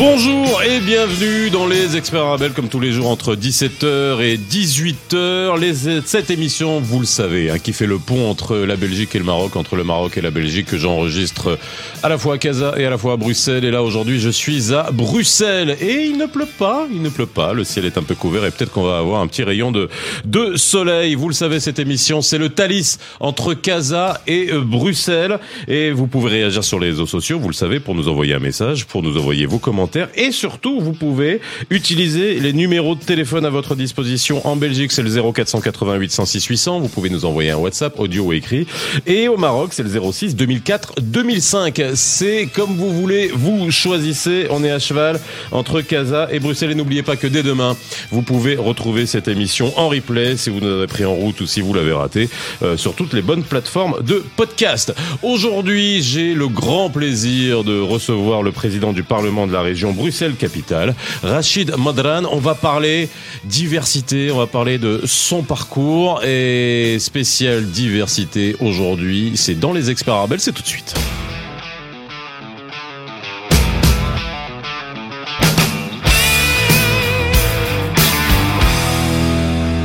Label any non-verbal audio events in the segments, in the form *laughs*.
Bonjour et bienvenue dans les Experts Arabelle comme tous les jours entre 17h et 18h. Les, cette émission, vous le savez, hein, qui fait le pont entre la Belgique et le Maroc, entre le Maroc et la Belgique, que j'enregistre à la fois à Casa et à la fois à Bruxelles. Et là, aujourd'hui, je suis à Bruxelles et il ne pleut pas, il ne pleut pas. Le ciel est un peu couvert et peut-être qu'on va avoir un petit rayon de, de soleil. Vous le savez, cette émission, c'est le Thalys entre Casa et euh, Bruxelles. Et vous pouvez réagir sur les réseaux sociaux, vous le savez, pour nous envoyer un message, pour nous envoyer vos commentaires et surtout, vous pouvez utiliser les numéros de téléphone à votre disposition. En Belgique, c'est le 0488 106 800. Vous pouvez nous envoyer un WhatsApp, audio ou écrit. Et au Maroc, c'est le 06 2004 2005. C'est comme vous voulez, vous choisissez. On est à cheval entre Casa et Bruxelles. Et n'oubliez pas que dès demain, vous pouvez retrouver cette émission en replay si vous nous avez pris en route ou si vous l'avez raté euh, sur toutes les bonnes plateformes de podcast. Aujourd'hui, j'ai le grand plaisir de recevoir le président du Parlement de la région Bruxelles-Capitale, Rachid Madran. On va parler diversité, on va parler de son parcours et spécial diversité aujourd'hui. C'est dans les experts c'est tout de suite.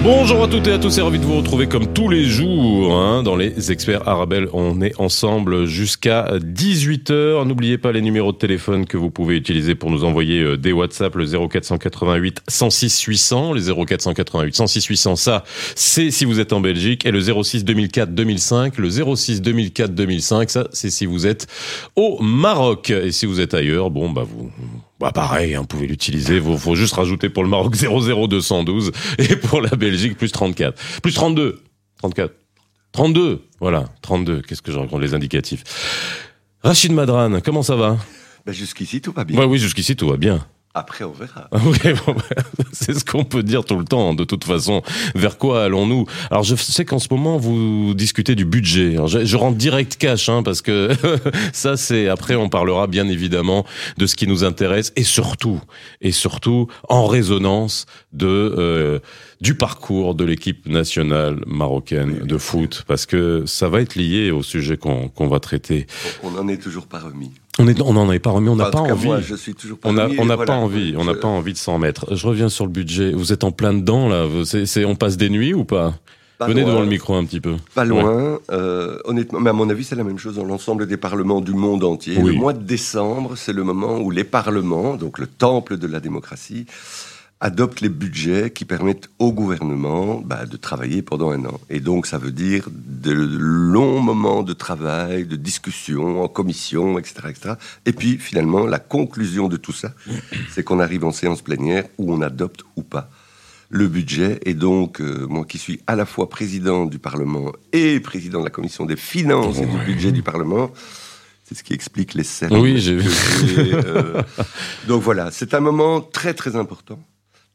Bonjour à toutes et à tous, c'est ravi de vous retrouver comme tous les jours hein, dans les experts Arabelle. On est ensemble jusqu'à 18h. N'oubliez pas les numéros de téléphone que vous pouvez utiliser pour nous envoyer euh, des WhatsApp, le 0488 106 800, les 0488 106 800, ça c'est si vous êtes en Belgique, et le 06 2004 2005, le 06 2004 2005, ça c'est si vous êtes au Maroc. Et si vous êtes ailleurs, bon bah vous bah pareil, hein, vous pouvez l'utiliser. Il faut juste rajouter pour le Maroc *laughs* 00212 et pour la Belgique plus 34. Plus 32. 34. 32. Voilà, 32. Qu'est-ce que je raconte les indicatifs? Rachid Madran, comment ça va? Ben Jusqu'ici, tout va bien. Ouais, oui, jusqu'ici, tout va bien. Après, on verra. *laughs* *laughs* c'est ce qu'on peut dire tout le temps, de toute façon. Vers quoi allons-nous? Alors, je sais qu'en ce moment, vous discutez du budget. je, rentre direct cash, hein, parce que *laughs* ça, c'est... Après, on parlera bien évidemment de ce qui nous intéresse, et surtout, et surtout, en résonance de... Euh, du parcours de l'équipe nationale marocaine de foot, parce que ça va être lié au sujet qu'on va traiter. On n'en est toujours pas remis. On est, on n'en est pas remis, on n'a pas envie. Moi, je suis toujours pas on n'a pas envie, on n'a pas envie de s'en mettre. Je reviens sur le budget. Vous êtes en plein dedans là. C'est, on passe des nuits ou pas, Venez devant le micro un petit peu. Pas loin, euh, honnêtement. Mais à mon avis, c'est la même chose dans l'ensemble des parlements du monde entier. Le mois de décembre, c'est le moment où les parlements, donc le temple de la démocratie, adopte les budgets qui permettent au gouvernement bah, de travailler pendant un an. Et donc, ça veut dire de longs moments de travail, de discussion en commission, etc., etc. Et puis, finalement, la conclusion de tout ça, c'est qu'on arrive en séance plénière où on adopte ou pas le budget. Et donc, euh, moi qui suis à la fois président du Parlement et président de la commission des finances et du budget du Parlement, c'est ce qui explique les scènes. Oui, j'ai vu. Euh, donc voilà, c'est un moment très très important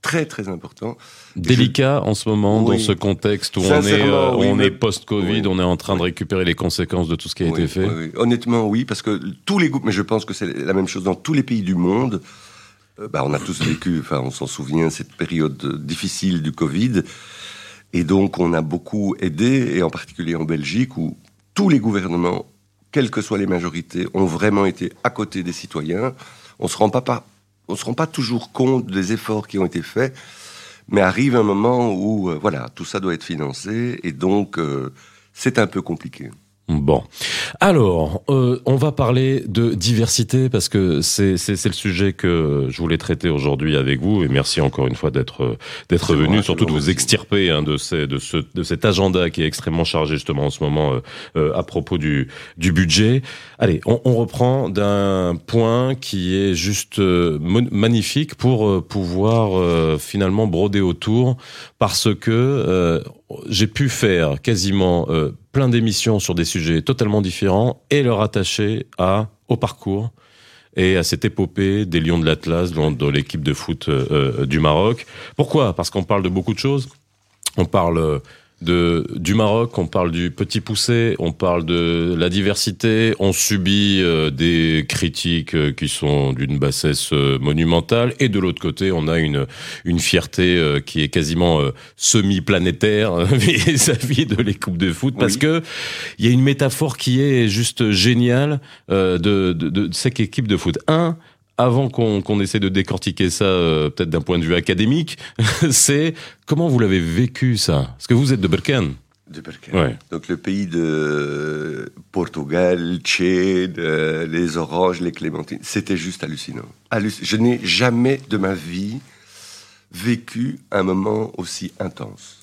très très important. Délicat en ce moment dans ce contexte où on est, euh, on est post-Covid, on est en train de récupérer les conséquences de tout ce qui a été fait. Honnêtement, oui, parce que tous les groupes, mais je pense que c'est la même chose dans tous les pays du monde. Euh, bah, on a tous vécu, enfin, on s'en souvient, cette période difficile du Covid, et donc on a beaucoup aidé, et en particulier en Belgique, où tous les gouvernements, quelles que soient les majorités, ont vraiment été à côté des citoyens. On se rend pas, pas on ne se rend pas toujours compte des efforts qui ont été faits, mais arrive un moment où, euh, voilà, tout ça doit être financé, et donc euh, c'est un peu compliqué. Bon, alors euh, on va parler de diversité parce que c'est c'est le sujet que je voulais traiter aujourd'hui avec vous et merci encore une fois d'être d'être venu, surtout de vous extirper hein, de ces de ce de cet agenda qui est extrêmement chargé justement en ce moment euh, euh, à propos du du budget. Allez, on, on reprend d'un point qui est juste magnifique pour pouvoir finalement broder autour parce que j'ai pu faire quasiment euh, plein d'émissions sur des sujets totalement différents et le rattacher à au parcours et à cette épopée des Lions de l'Atlas dans, l'équipe de foot euh, euh, du Maroc. Pourquoi? Parce qu'on parle de beaucoup de choses. On parle de, du Maroc, on parle du petit poussé, on parle de la diversité, on subit euh, des critiques euh, qui sont d'une bassesse euh, monumentale, et de l'autre côté, on a une, une fierté qui est quasiment semi-planétaire *laughs* vis-à-vis de les coupes de foot, parce que il y a une métaphore qui est juste géniale de, de, de cette équipe de foot. Un, avant qu'on essaie de décortiquer ça, euh, peut-être d'un point de vue académique, *laughs* c'est comment vous l'avez vécu ça? Parce que vous êtes de Berken. De Berken. Donc le pays de Portugal, Tchède, les oranges, les clémentines, c'était juste hallucinant. Je n'ai jamais de ma vie vécu un moment aussi intense.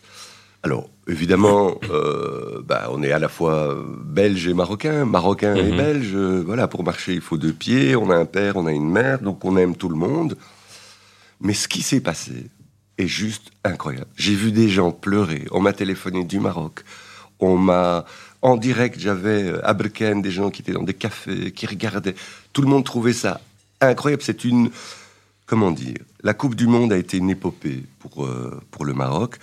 Alors, évidemment, euh, bah, on est à la fois belge et marocain, marocain et mhm. belge. voilà, pour marcher, il faut deux pieds. On a un père, on a une mère, donc on aime tout le monde. Mais ce qui s'est passé est juste incroyable. J'ai vu des gens pleurer. On m'a téléphoné du Maroc. On m'a en direct, j'avais à Breken des gens qui étaient dans des cafés, qui regardaient. Tout le monde trouvait ça incroyable. C'est une, comment dire, la Coupe du Monde a été une épopée pour euh, pour le Maroc.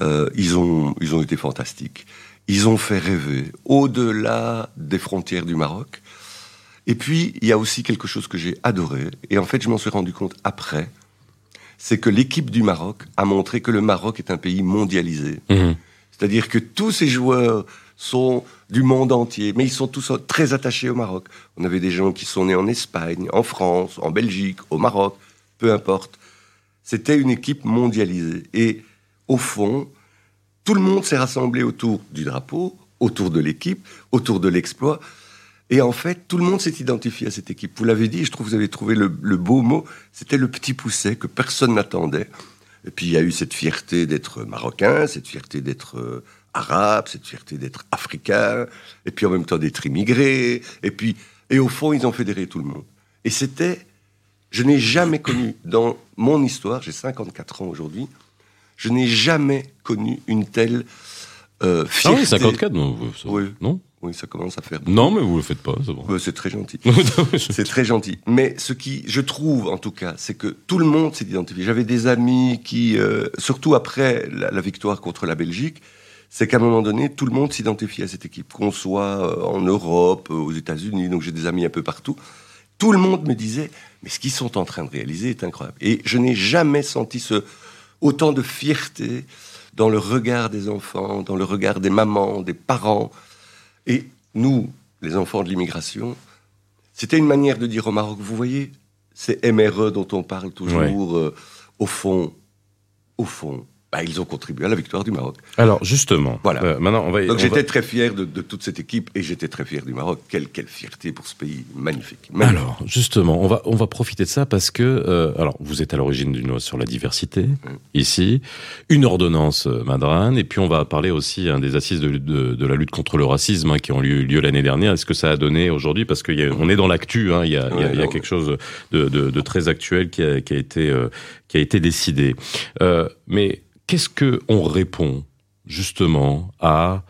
Euh, ils, ont, ils ont été fantastiques. Ils ont fait rêver au-delà des frontières du Maroc. Et puis, il y a aussi quelque chose que j'ai adoré, et en fait, je m'en suis rendu compte après, c'est que l'équipe du Maroc a montré que le Maroc est un pays mondialisé. Mhm. C'est-à-dire que tous ces joueurs sont du monde entier, mais ils sont tous très attachés au Maroc. On avait des gens qui sont nés en Espagne, en France, en Belgique, au Maroc, peu importe. C'était une équipe mondialisée. Et au fond, tout le monde s'est rassemblé autour du drapeau, autour de l'équipe, autour de l'exploit. Et en fait, tout le monde s'est identifié à cette équipe. Vous l'avez dit, je trouve que vous avez trouvé le, beau mot. C'était le petit pousset que personne n'attendait. Et puis il y a eu cette fierté d'être marocain, cette fierté d'être euh, arabe, cette fierté d'être africain, et puis en même temps d'être immigré. Et puis, et au fond, ils ont fédéré tout le monde. Et c'était, je n'ai jamais connu dans mon histoire, j'ai 54 ans aujourd'hui, je n'ai jamais connu une telle euh, fierté. Ah oui, 54, non oui. non oui, ça commence à faire. Non, mais vous le faites pas, c'est bon. c'est très gentil. *laughs* c'est très gentil. Mais ce qui, je trouve en tout cas, c'est que tout le monde s'est identifié. J'avais des amis qui, euh, surtout après la, victoire contre la Belgique, c'est qu'à un moment donné, tout le monde s'identifie à cette équipe, qu'on soit euh, en Europe, aux États-Unis. Donc j'ai des amis un peu partout. Tout le monde me disait, mais ce qu'ils sont en train de réaliser est incroyable. Et je n'ai jamais senti ce autant de fierté dans le regard des enfants, dans le regard des mamans, des parents. Et nous, les enfants de l'immigration, c'était une manière de dire au Maroc, vous voyez, c'est MRE dont on parle toujours, euh, au fond, au fond, bah, ils ont contribué à la victoire du Maroc. Alors justement, voilà. Euh, maintenant on va. Donc j'étais très fier de, toute cette équipe et j'étais très fier du Maroc. Quelle, quelle fierté pour ce pays magnifique, Alors justement, on va on va profiter de ça parce que euh, alors vous êtes à l'origine d'une loi sur la diversité mmh. ici, une ordonnance euh, Madran et puis on va parler aussi hein, des assises de, de, la lutte contre le racisme hein, qui ont eu lieu l'année dernière. Est-ce que ça a donné aujourd'hui? Parce qu'on est dans l'actu, hein, il y a, il y a, quelque chose de, de, très actuel qui a, qui a été qui a été décidé, mais qu'est-ce que on répond justement à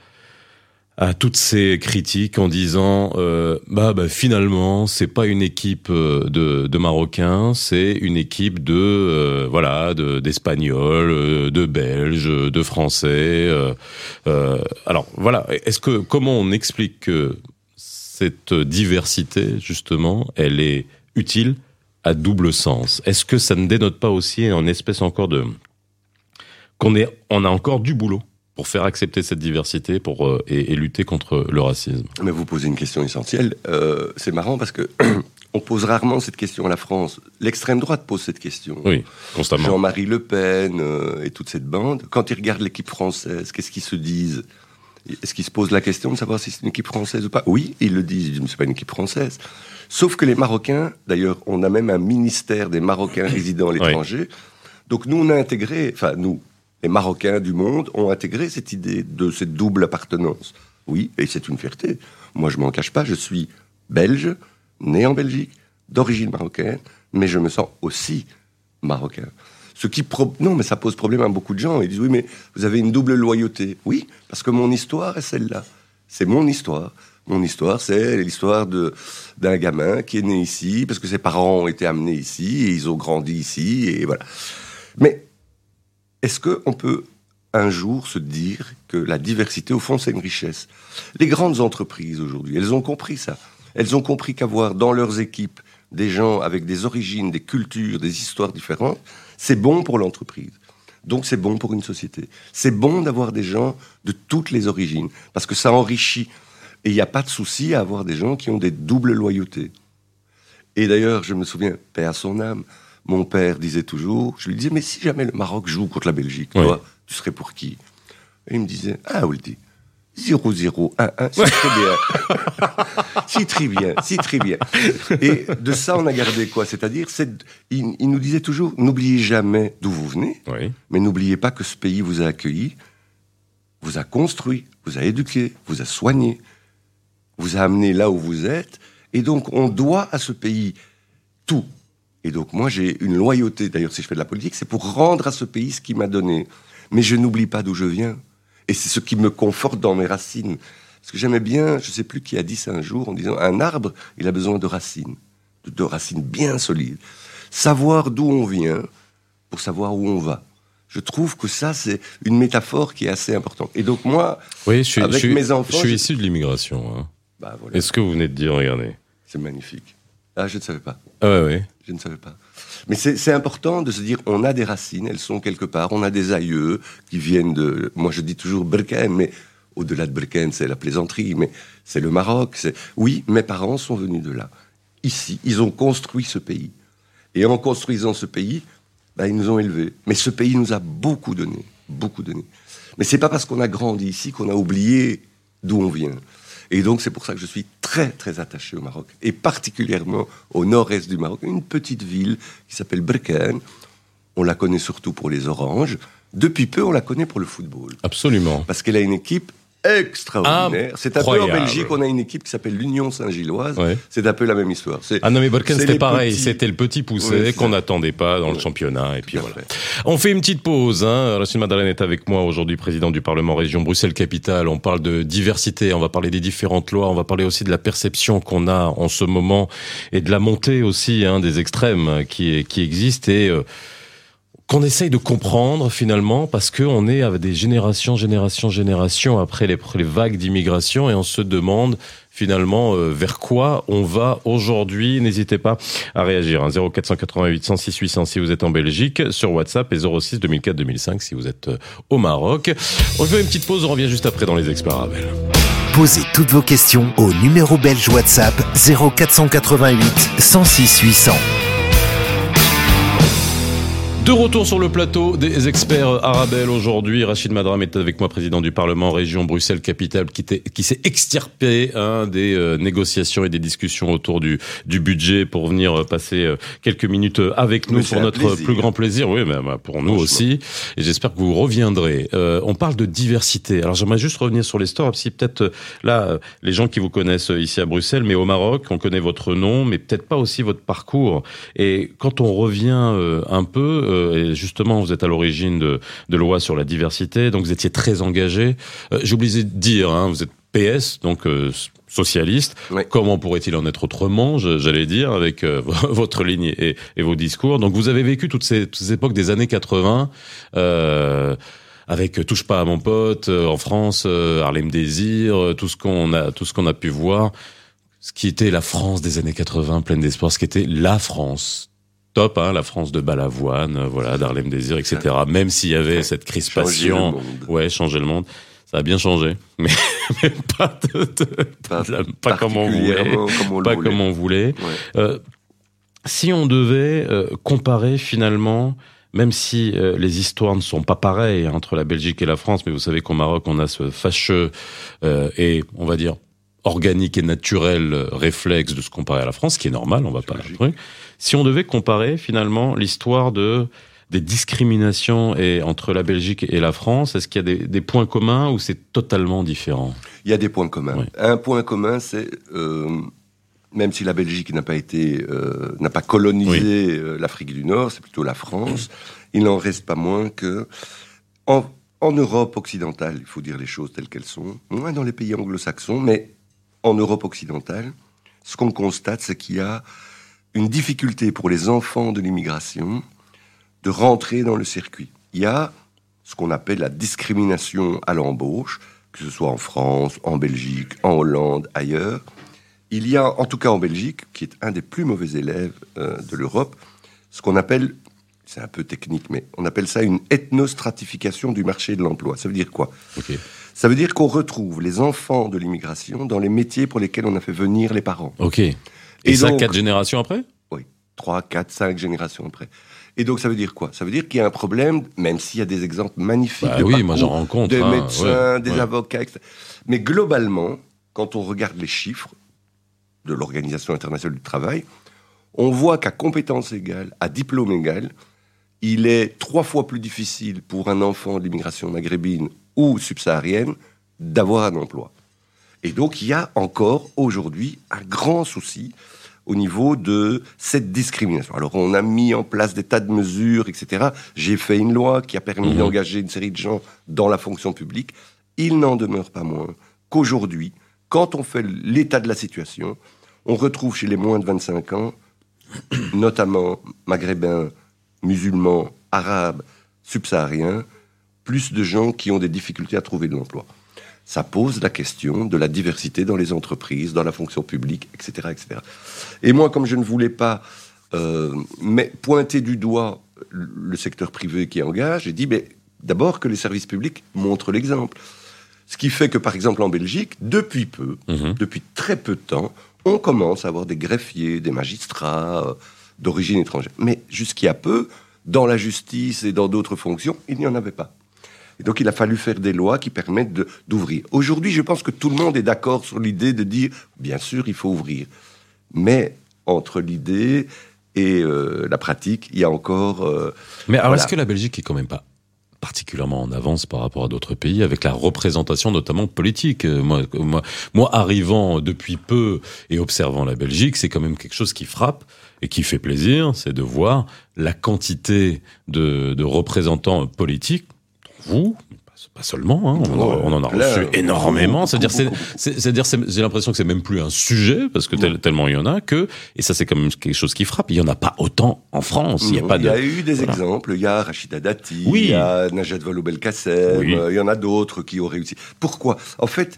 toutes ces critiques en disant euh, bah, bah, finalement c'est pas une équipe euh, de, Marocains c'est une équipe de euh, d'Espagnols de, Belges de Français alors voilà. Est-ce que comment on explique que cette diversité justement elle est utile à double sens? Est-ce que ça ne dénote pas aussi en espèce encore de qu'on est, on a encore du boulot pour faire accepter cette diversité pour, euh, et, lutter contre le racisme. Mais vous posez une question essentielle. Euh, c'est marrant parce que *clears throat* on pose rarement cette question à la France. L'extrême droite pose cette question. Oui, constamment. Jean-Marie Le Pen euh, et toute cette bande. Quand ils regardent l'équipe française, qu'est-ce qu'ils se disent? Est-ce qu'ils se posent la question de savoir si c'est une équipe française ou pas? Oui, ils le disent. Ils disent, mais c'est pas une équipe française. Sauf que les Marocains, d'ailleurs, on a même un ministère des Marocains *coughs* résidant à l'étranger. Donc nous, on a intégré, enfin nous, les Marocains du monde ont intégré cette idée de cette double appartenance. Oui, et c'est une fierté. Moi, je m'en cache pas, je suis belge, né en Belgique, d'origine marocaine, mais je me sens aussi marocain. Ce qui non, mais ça pose problème à beaucoup de gens. Ils disent oui, mais vous avez une double loyauté. Oui, parce que mon histoire est celle-là. C'est mon histoire. Mon histoire, c'est l'histoire de d'un gamin qui est né ici parce que ses parents ont été amenés ici et ils ont grandi ici et voilà. Mais est-ce qu'on peut un jour se dire que la diversité, au fond, c'est une richesse? Les grandes entreprises aujourd'hui, elles ont compris ça. Elles ont compris qu'avoir dans leurs équipes des gens avec des origines, des cultures, des histoires différentes, c'est bon pour l'entreprise. Donc c'est bon pour une société. C'est bon d'avoir des gens de toutes les origines, parce que ça enrichit. Et il n'y a pas de souci à avoir des gens qui ont des doubles loyautés. Et d'ailleurs, je me souviens, paix à son âme, mon père disait toujours, je lui disais, mais si jamais le Maroc joue contre la Belgique, toi, tu serais pour qui? Et il me disait, ah, dit 0-0, 1-1, c'est très bien. *laughs* c'est très bien, c'est très bien. Et de ça, on a gardé quoi? C'est-à-dire, il, il, nous disait toujours, n'oubliez jamais d'où vous venez, mais n'oubliez pas que ce pays vous a accueilli, vous a construit, vous a éduqué, vous a soigné, vous a amené là où vous êtes, et donc on doit à ce pays tout. Et donc moi, j'ai une loyauté, d'ailleurs, si je fais de la politique, c'est pour rendre à ce pays ce qu'il m'a donné. Mais je n'oublie pas d'où je viens. Et c'est ce qui me conforte dans mes racines. Parce que j'aimais bien, je ne sais plus qui a dit ça un jour, en disant un arbre, il a besoin de racines, de, racines bien solides. Savoir d'où on vient pour savoir où on va. Je trouve que ça, c'est une métaphore qui est assez importante. Et donc moi, oui, je suis, avec mes enfants... Je suis issu de l'immigration. Hein. Bah, Est-ce que vous venez de dire, regardez? C'est magnifique. Ah, je ne savais pas. Ah ouais, Je ne savais pas. Mais c'est important de se dire, on a des racines, elles sont quelque part, on a des aïeux qui viennent de... Moi, je dis toujours Berken, mais au-delà de Berken, c'est la plaisanterie, mais c'est le Maroc. Oui, mes parents sont venus de là. Ici, ils ont construit ce pays. Et en construisant ce pays, bah, ils nous ont élevés. Mais ce pays nous a beaucoup donné, beaucoup donné. Mais c'est pas parce qu'on a grandi ici qu'on a oublié d'où on vient. Et donc c'est pour ça que je suis très très attaché au Maroc, et particulièrement au nord-est du Maroc, une petite ville qui s'appelle Berkane. On la connaît surtout pour les oranges. Depuis peu, on la connaît pour le football. Absolument. Parce qu'elle a une équipe extraordinaire. C'est un peu en Belgique, on a une équipe qui s'appelle l'Union Saint-Gilloise. C'est un peu la même histoire. Ah non, mais Balkan, c'était pareil. C'était le petit poussé qu'on n'attendait pas dans le championnat. Et puis voilà. On fait une petite pause. Hein. Rachid Madeleine est avec moi aujourd'hui, président du Parlement Région Bruxelles-Capitale. On parle de diversité, on va parler des différentes lois, on va parler aussi de la perception qu'on a en ce moment et de la montée aussi hein, des extrêmes qui, qui existent. Et euh, qu'on essaye de comprendre finalement parce que on est avec des générations, générations, générations après les, vagues d'immigration et on se demande finalement euh, vers quoi on va aujourd'hui. N'hésitez pas à réagir. Hein, 0488 106 800 si vous êtes en Belgique, sur WhatsApp et 06 2004 2005 si vous êtes euh, au Maroc. On fait une petite pause, on revient juste après dans les experts. Posez toutes vos questions au numéro belge WhatsApp 0488 106 800. De retour sur le plateau des experts Arabelle aujourd'hui. Rachid Madram est avec moi, président du Parlement région Bruxelles-Capitale, qui, qui s'est extirpé hein, des euh, négociations et des discussions autour du, du budget pour venir euh, passer euh, quelques minutes avec nous pour notre plus grand plaisir. Oui, mais bah, pour nous aussi. Et j'espère que vous reviendrez. on parle de diversité. Alors j'aimerais juste revenir sur les stores, si peut-être là, les gens qui vous connaissent ici à Bruxelles, mais au Maroc, on connaît votre nom, mais peut-être pas aussi votre parcours. Et quand on revient un peu, et justement, vous êtes à l'origine de, de lois sur la diversité, donc vous étiez très engagé. Euh, j'ai oublié de dire, hein, vous êtes PS, donc euh, socialiste. Comment pourrait-il en être autrement, j'allais dire, avec *laughs* votre ligne et, et, vos discours. Donc vous avez vécu toutes ces, toutes ces époques des années 80. Euh, avec touche pas à mon pote en France, Harlem Désir, tout ce qu'on a, tout ce qu'on a pu voir, ce qui était la France des années 80, pleine d'espoir, ce qui était la France top, hein, la France de Balavoine, euh, voilà, d'Arlem Désir, etc. Même s'il y avait cette crispation, ouais, changer le monde. Ça a bien changé, mais, *laughs* pas, pas, comme on voulait, pas comme on voulait. Euh, si on devait euh, comparer finalement, même si les histoires ne sont pas pareilles entre la Belgique et la France, mais vous savez qu'au Maroc on a ce fâcheux et on va dire organique et naturel réflexe de se comparer à la France, qui est normal, on va pas. Si on devait comparer finalement l'histoire de des discriminations et entre la Belgique et la France, est-ce qu'il y a des, des, points communs ou c'est totalement différent? Il y a des points communs. Un point commun, c'est euh, même si la Belgique n'a pas été euh, n'a pas colonisé euh, l'Afrique du Nord, c'est plutôt la France. il n'en reste pas moins que en, en Europe occidentale, il faut dire les choses telles qu'elles sont, moins dans les pays anglo-saxons, mais en Europe occidentale, ce qu'on constate, c'est qu'il y a une difficulté pour les enfants de l'immigration de rentrer dans le circuit. Il y a ce qu'on appelle la discrimination à l'embauche, que ce soit en France, en Belgique, en Hollande, ailleurs. Il y a, en tout cas en Belgique, qui est un des plus mauvais élèves euh, de l'Europe, ce qu'on appelle, c'est un peu technique, mais on appelle ça une ethnostratification du marché de l'emploi. Ça veut dire quoi? Ça veut dire qu'on retrouve les enfants de l'immigration dans les métiers pour lesquels on a fait venir les parents. Ok. Et, Et ça, quatre générations après? Oui, trois, quatre, cinq générations après. Et donc ça veut dire quoi? Ça veut dire qu'il y a un problème, même s'il y a des exemples magnifiques bah de oui, moi j'en rencontre, des hein, médecins, ouais, des ouais. avocats, etc. Mais globalement, quand on regarde les chiffres de l'Organisation internationale du travail, on voit qu'à compétence égale, à diplôme égal, il est trois fois plus difficile pour un enfant de l'immigration maghrébine ou subsaharienne d'avoir un emploi. Et donc il y a encore aujourd'hui un grand souci au niveau de cette discrimination. Alors on a mis en place des tas de mesures, etc. J'ai fait une loi qui a permis Mhm. d'engager une série de gens dans la fonction publique. Il n'en demeure pas moins qu'aujourd'hui, quand on fait l'état de la situation, on retrouve chez les moins de 25 ans, notamment maghrébins, musulmans, arabes, subsahariens, plus de gens qui ont des difficultés à trouver de l'emploi. Ça pose la question de la diversité dans les entreprises, dans la fonction publique, etc. etc. Et moi, comme je ne voulais pas euh, mais pointer du doigt le secteur privé qui engage, j'ai dit, mais d'abord que les services publics montrent l'exemple. Ce qui fait que, par exemple, en Belgique, depuis peu, Mhm. depuis très peu de temps, on commence à avoir des greffiers, des magistrats euh, d'origine étrangère. Mais jusqu'il y a peu, dans la justice et dans d'autres fonctions, il n'y en avait pas. Et donc il a fallu faire des lois qui permettent d'ouvrir. Aujourd'hui, je pense que tout le monde est d'accord sur l'idée de dire, bien sûr, il faut ouvrir. Mais entre l'idée et euh, la pratique, il y a encore... euh, Mais alors, Voilà. est-ce que la Belgique est quand même pas particulièrement en avance par rapport à d'autres pays avec la représentation notamment politique? Euh, moi, moi, moi, arrivant depuis peu et observant la Belgique, c'est quand même quelque chose qui frappe et qui fait plaisir, c'est de voir la quantité de, de représentants politiques, vous, pas seulement, hein, on, en- on en a reçu énormément. C'est-à-dire, c'est-à-dire, c'est- j'ai l'impression que c'est même plus un sujet parce que tel- tellement il y en a que, et ça c'est quand même quelque chose qui frappe. Il y en a pas autant en France. Il y a de. eu des voilà. exemples. Il y a Rachida Dati, Oui. il y a Najat Vallaud-Belkacem, Oui. euh, il y en a d'autres qui ont réussi. Pourquoi? En fait,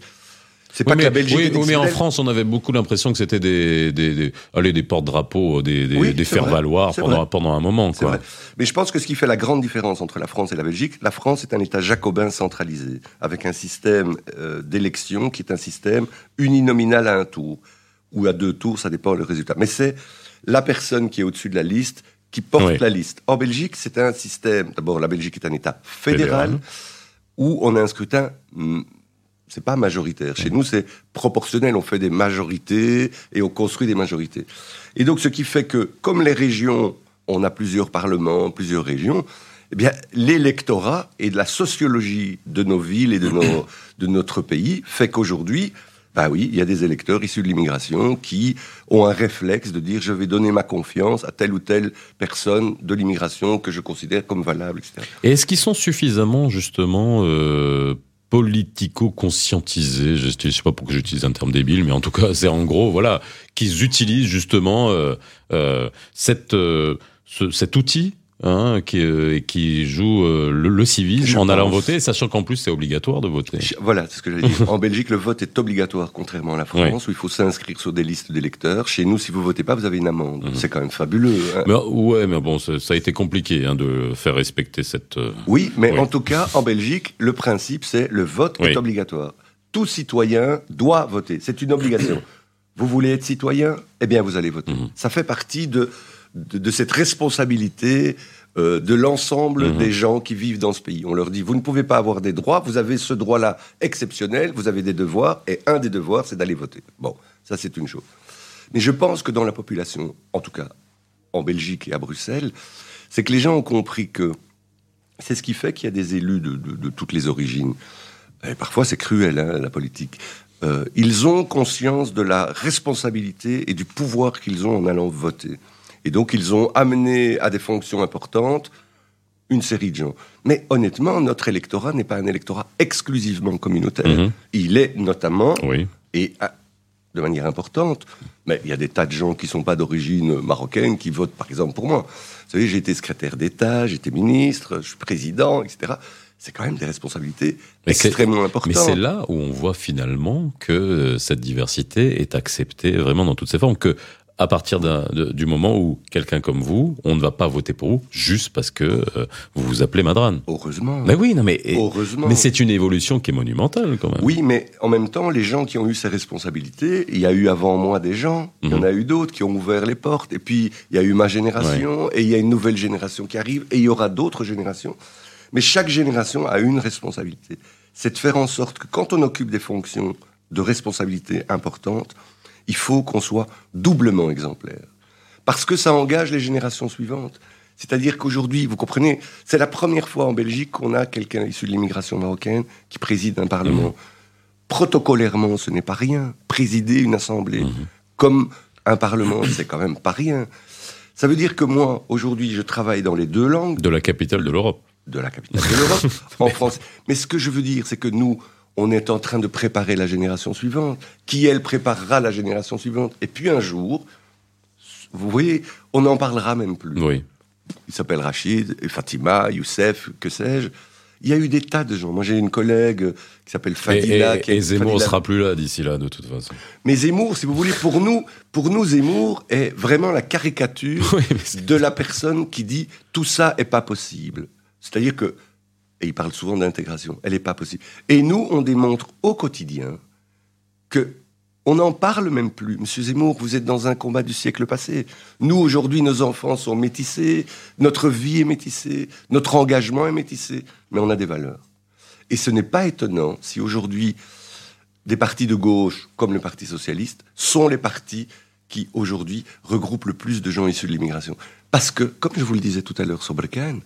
c'est pas Oui, que mais, la Belgique oui, mais en. France, on avait beaucoup l'impression que c'était des, des, des, allez, des porte-drapeaux, des, des, Oui, des faire-valoir pendant, pendant un moment. C'est Quoi. vrai. Mais je pense que ce qui fait la grande différence entre la France et la Belgique, la France est un État jacobin centralisé, avec un système euh, d'élection qui est un système uninominal à un tour, ou à deux tours, ça dépend le résultat. Mais c'est la personne qui est au-dessus de la liste qui porte Oui. la liste. En Belgique, c'est un système. D'abord, la Belgique est un État fédéral, Fédéral. où on a un scrutin. C'est pas majoritaire. Chez nous, c'est proportionnel. On fait des majorités et on construit des majorités. Et donc, ce qui fait que, comme les régions, on a plusieurs parlements, plusieurs régions, eh bien, l'électorat et de la sociologie de nos villes et de, nos, *clears throat* de notre pays fait qu'aujourd'hui, bah oui, il y a des électeurs issus de l'immigration qui ont un réflexe de dire je vais donner ma confiance à telle ou telle personne de l'immigration que je considère comme valable, etc. Et est-ce qu'ils sont suffisamment, justement, euh, politico-conscientisés Je ne sais pas pourquoi j'utilise un terme débile, mais en tout cas, c'est en gros, voilà, qu'ils utilisent justement euh, euh, euh, ce- cet outil hein, qui, euh, qui joue euh, le, le civisme Je en allant voter, sachant qu'en plus, c'est obligatoire de voter. Je- Voilà, c'est ce que j'allais dire. *laughs* En Belgique, le vote est obligatoire, contrairement à la France, où il faut s'inscrire sur des listes d'électeurs. Chez nous, si vous votez pas, vous avez une amende. Mhm. C'est quand même fabuleux. hein. Mais, ouais, mais bon, ça, a été compliqué hein, de faire respecter cette. euh, Oui, mais Oui. en tout cas, en Belgique, le principe, c'est le vote Oui. est obligatoire. Tout citoyen doit voter. C'est une obligation. *coughs* vous voulez être citoyen? Eh bien, vous allez voter. Mhm. Ça fait partie de, de, de cette responsabilité euh, de l'ensemble Mhm. des gens qui vivent dans ce pays. On leur dit, vous ne pouvez pas avoir des droits, vous avez ce droit-là exceptionnel, vous avez des devoirs, et un des devoirs, c'est d'aller voter. Bon, ça c'est une chose. Mais je pense que dans la population, en tout cas en Belgique et à Bruxelles, c'est que les gens ont compris que c'est ce qui fait qu'il y a des élus de, de- de toutes les origines. Et parfois, c'est cruel, hein, la politique. Euh, ils ont conscience de la responsabilité et du pouvoir qu'ils ont en allant voter. Et donc, ils ont amené à des fonctions importantes une série de gens. Mais honnêtement, notre électorat n'est pas un électorat exclusivement communautaire. Mhm. Il est notamment Oui. et ah, de manière importante. Mais il y a des tas de gens qui ne sont pas d'origine marocaine qui votent, par exemple, pour moi. Vous savez, j'ai été secrétaire d'État, j'étais ministre, je suis président, etc. c'est quand même des responsabilités extrêmement importantes. Mais c'est là où on voit finalement que euh, cette diversité est acceptée vraiment dans toutes ses formes, que à partir du moment où quelqu'un comme vous, on ne va pas voter pour vous juste parce que euh, vous vous appelez Madran. Heureusement. Mais oui, non, mais heureusement. Mais c'est une évolution qui est monumentale quand même. Oui, mais en même temps, les gens qui ont eu ces responsabilités, il y a eu avant moi des gens, il y en mhm. a eu d'autres qui ont ouvert les portes, et puis il y a eu ma génération, et il y a une nouvelle génération qui arrive, et il y aura d'autres générations. Mais chaque génération a une responsabilité. C'est de faire en sorte que quand on occupe des fonctions de responsabilité importantes, il faut qu'on soit doublement exemplaire. Parce que ça engage les générations suivantes. C'est-à-dire qu'aujourd'hui, vous comprenez, c'est la première fois en Belgique qu'on a quelqu'un issu de l'immigration marocaine qui préside un parlement. Mmh. Protocolairement, ce n'est pas rien. Présider une assemblée mmh. comme un parlement, *coughs* c'est quand même pas rien. Ça veut dire que moi, aujourd'hui, je travaille dans les deux langues. De la capitale de l'Europe. De la capitale de l'Europe, *laughs* en France. Mais ce que je veux dire, c'est que nous, on est en train de préparer la génération suivante, qui elle préparera la génération suivante? Et puis un jour, vous voyez, on n'en parlera même plus. Oui. Il s'appelle Rachid, et Fatima, Youssef, que sais-je. Il y a eu des tas de gens. Moi, j'ai une collègue qui s'appelle Fadila. Et, et, Zemmour ne sera plus là d'ici là, de toute façon. Mais Zemmour, si vous voulez, pour nous, pour nous, Zemmour est vraiment la caricature *laughs* de la personne qui dit tout ça est pas possible. C'est-à-dire que et il parle souvent d'intégration, elle n'est pas possible. Et nous, on démontre au quotidien que on n'en parle même plus. Monsieur Zemmour, vous êtes dans un combat du siècle passé. Nous, aujourd'hui, nos enfants sont métissés, notre vie est métissée, notre engagement est métissé, mais on a des valeurs. Et ce n'est pas étonnant si aujourd'hui, des partis de gauche, comme le Parti socialiste, sont les partis qui, aujourd'hui, regroupent le plus de gens issus de l'immigration. Parce que, comme je vous le disais tout à l'heure sur Brecan,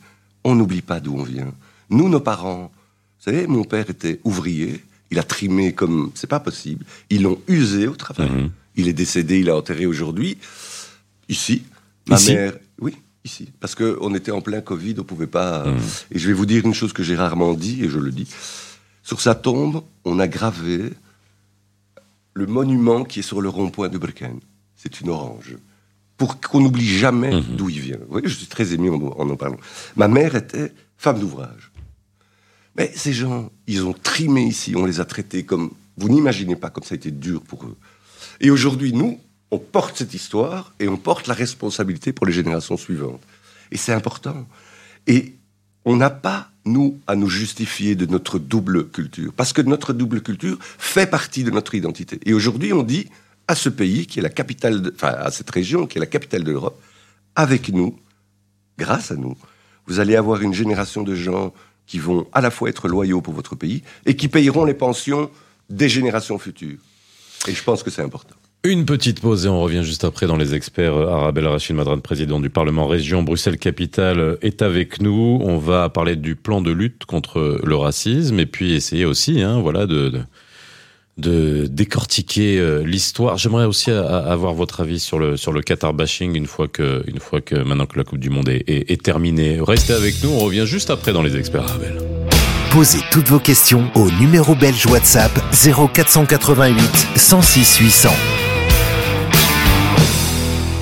on n'oublie pas d'où on vient. Nous, nos parents, vous savez, mon père était ouvrier, il a trimé comme c'est pas possible. Ils l'ont usé au travail. Mhm. Il est décédé, il a enterré aujourd'hui, ici. Ma mère, oui, ici. Parce qu'on était en plein Covid, on pouvait pas. Mhm. Et je vais vous dire une chose que j'ai rarement dit, et je le dis. Sur sa tombe, on a gravé le monument qui est sur le rond-point de Brecken. C'est une orange. Pour qu'on n'oublie jamais mhm. d'où il vient. Vous voyez, je suis très ému en en parlant. Ma mère était femme d'ouvrage. Mais ces gens, ils ont trimé ici, on les a traités comme... Vous n'imaginez pas comme ça a été dur pour eux. Et aujourd'hui, nous, on porte cette histoire et on porte la responsabilité pour les générations suivantes. Et c'est important. Et on n'a pas, nous, à nous justifier de notre double culture. Parce que notre double culture fait partie de notre identité. Et aujourd'hui, on dit à ce pays, qui est la capitale, enfin, à cette région, qui est la capitale de l'Europe, avec nous, grâce à nous, vous allez avoir une génération de gens qui vont à la fois être loyaux pour votre pays et qui payeront les pensions des générations futures. Et je pense que c'est important. Une petite pause et on revient juste après dans les experts. Arabelle Rachid Madran, président du Parlement Région Bruxelles-Capitale, est avec nous. On va parler du plan de lutte contre le racisme et puis essayer aussi, hein, voilà, de décortiquer euh, l'histoire. J'aimerais aussi avoir votre avis sur le Qatar bashing une fois que une que maintenant que la Coupe du Monde est, terminée. Restez avec nous, on revient juste après dans les experts Arabel. Posez toutes vos questions au numéro belge WhatsApp 0488 106 800.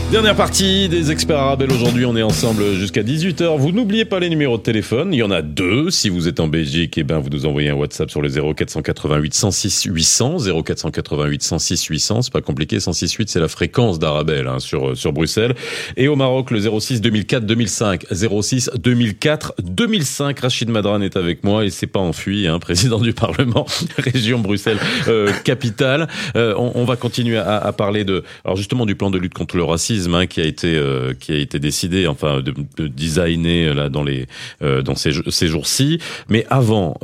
Dernière partie des experts arabes. Aujourd'hui, on est ensemble jusqu'à 18h. Vous n'oubliez pas les numéros de téléphone. Il y en a deux. Si vous êtes en Belgique, eh ben, vous nous envoyez un WhatsApp sur le 0488 106 800. 0488 106 800. C'est pas compliqué. 106 8, c'est la fréquence d'Arabelle, hein, sur, sur Bruxelles. Et au Maroc, le 06 2004 2005. 06 2004 2005. Rachid Madran est avec moi et c'est pas enfui, hein, président du Parlement, *laughs* région Bruxelles, euh, capitale. Euh, on, on, va continuer à, à parler de, alors justement, du plan de lutte contre le racisme Hein, qui a été euh, qui a été décidé, enfin de, de designer euh, là dans les euh, dans ces, ces jours-ci. Mais avant,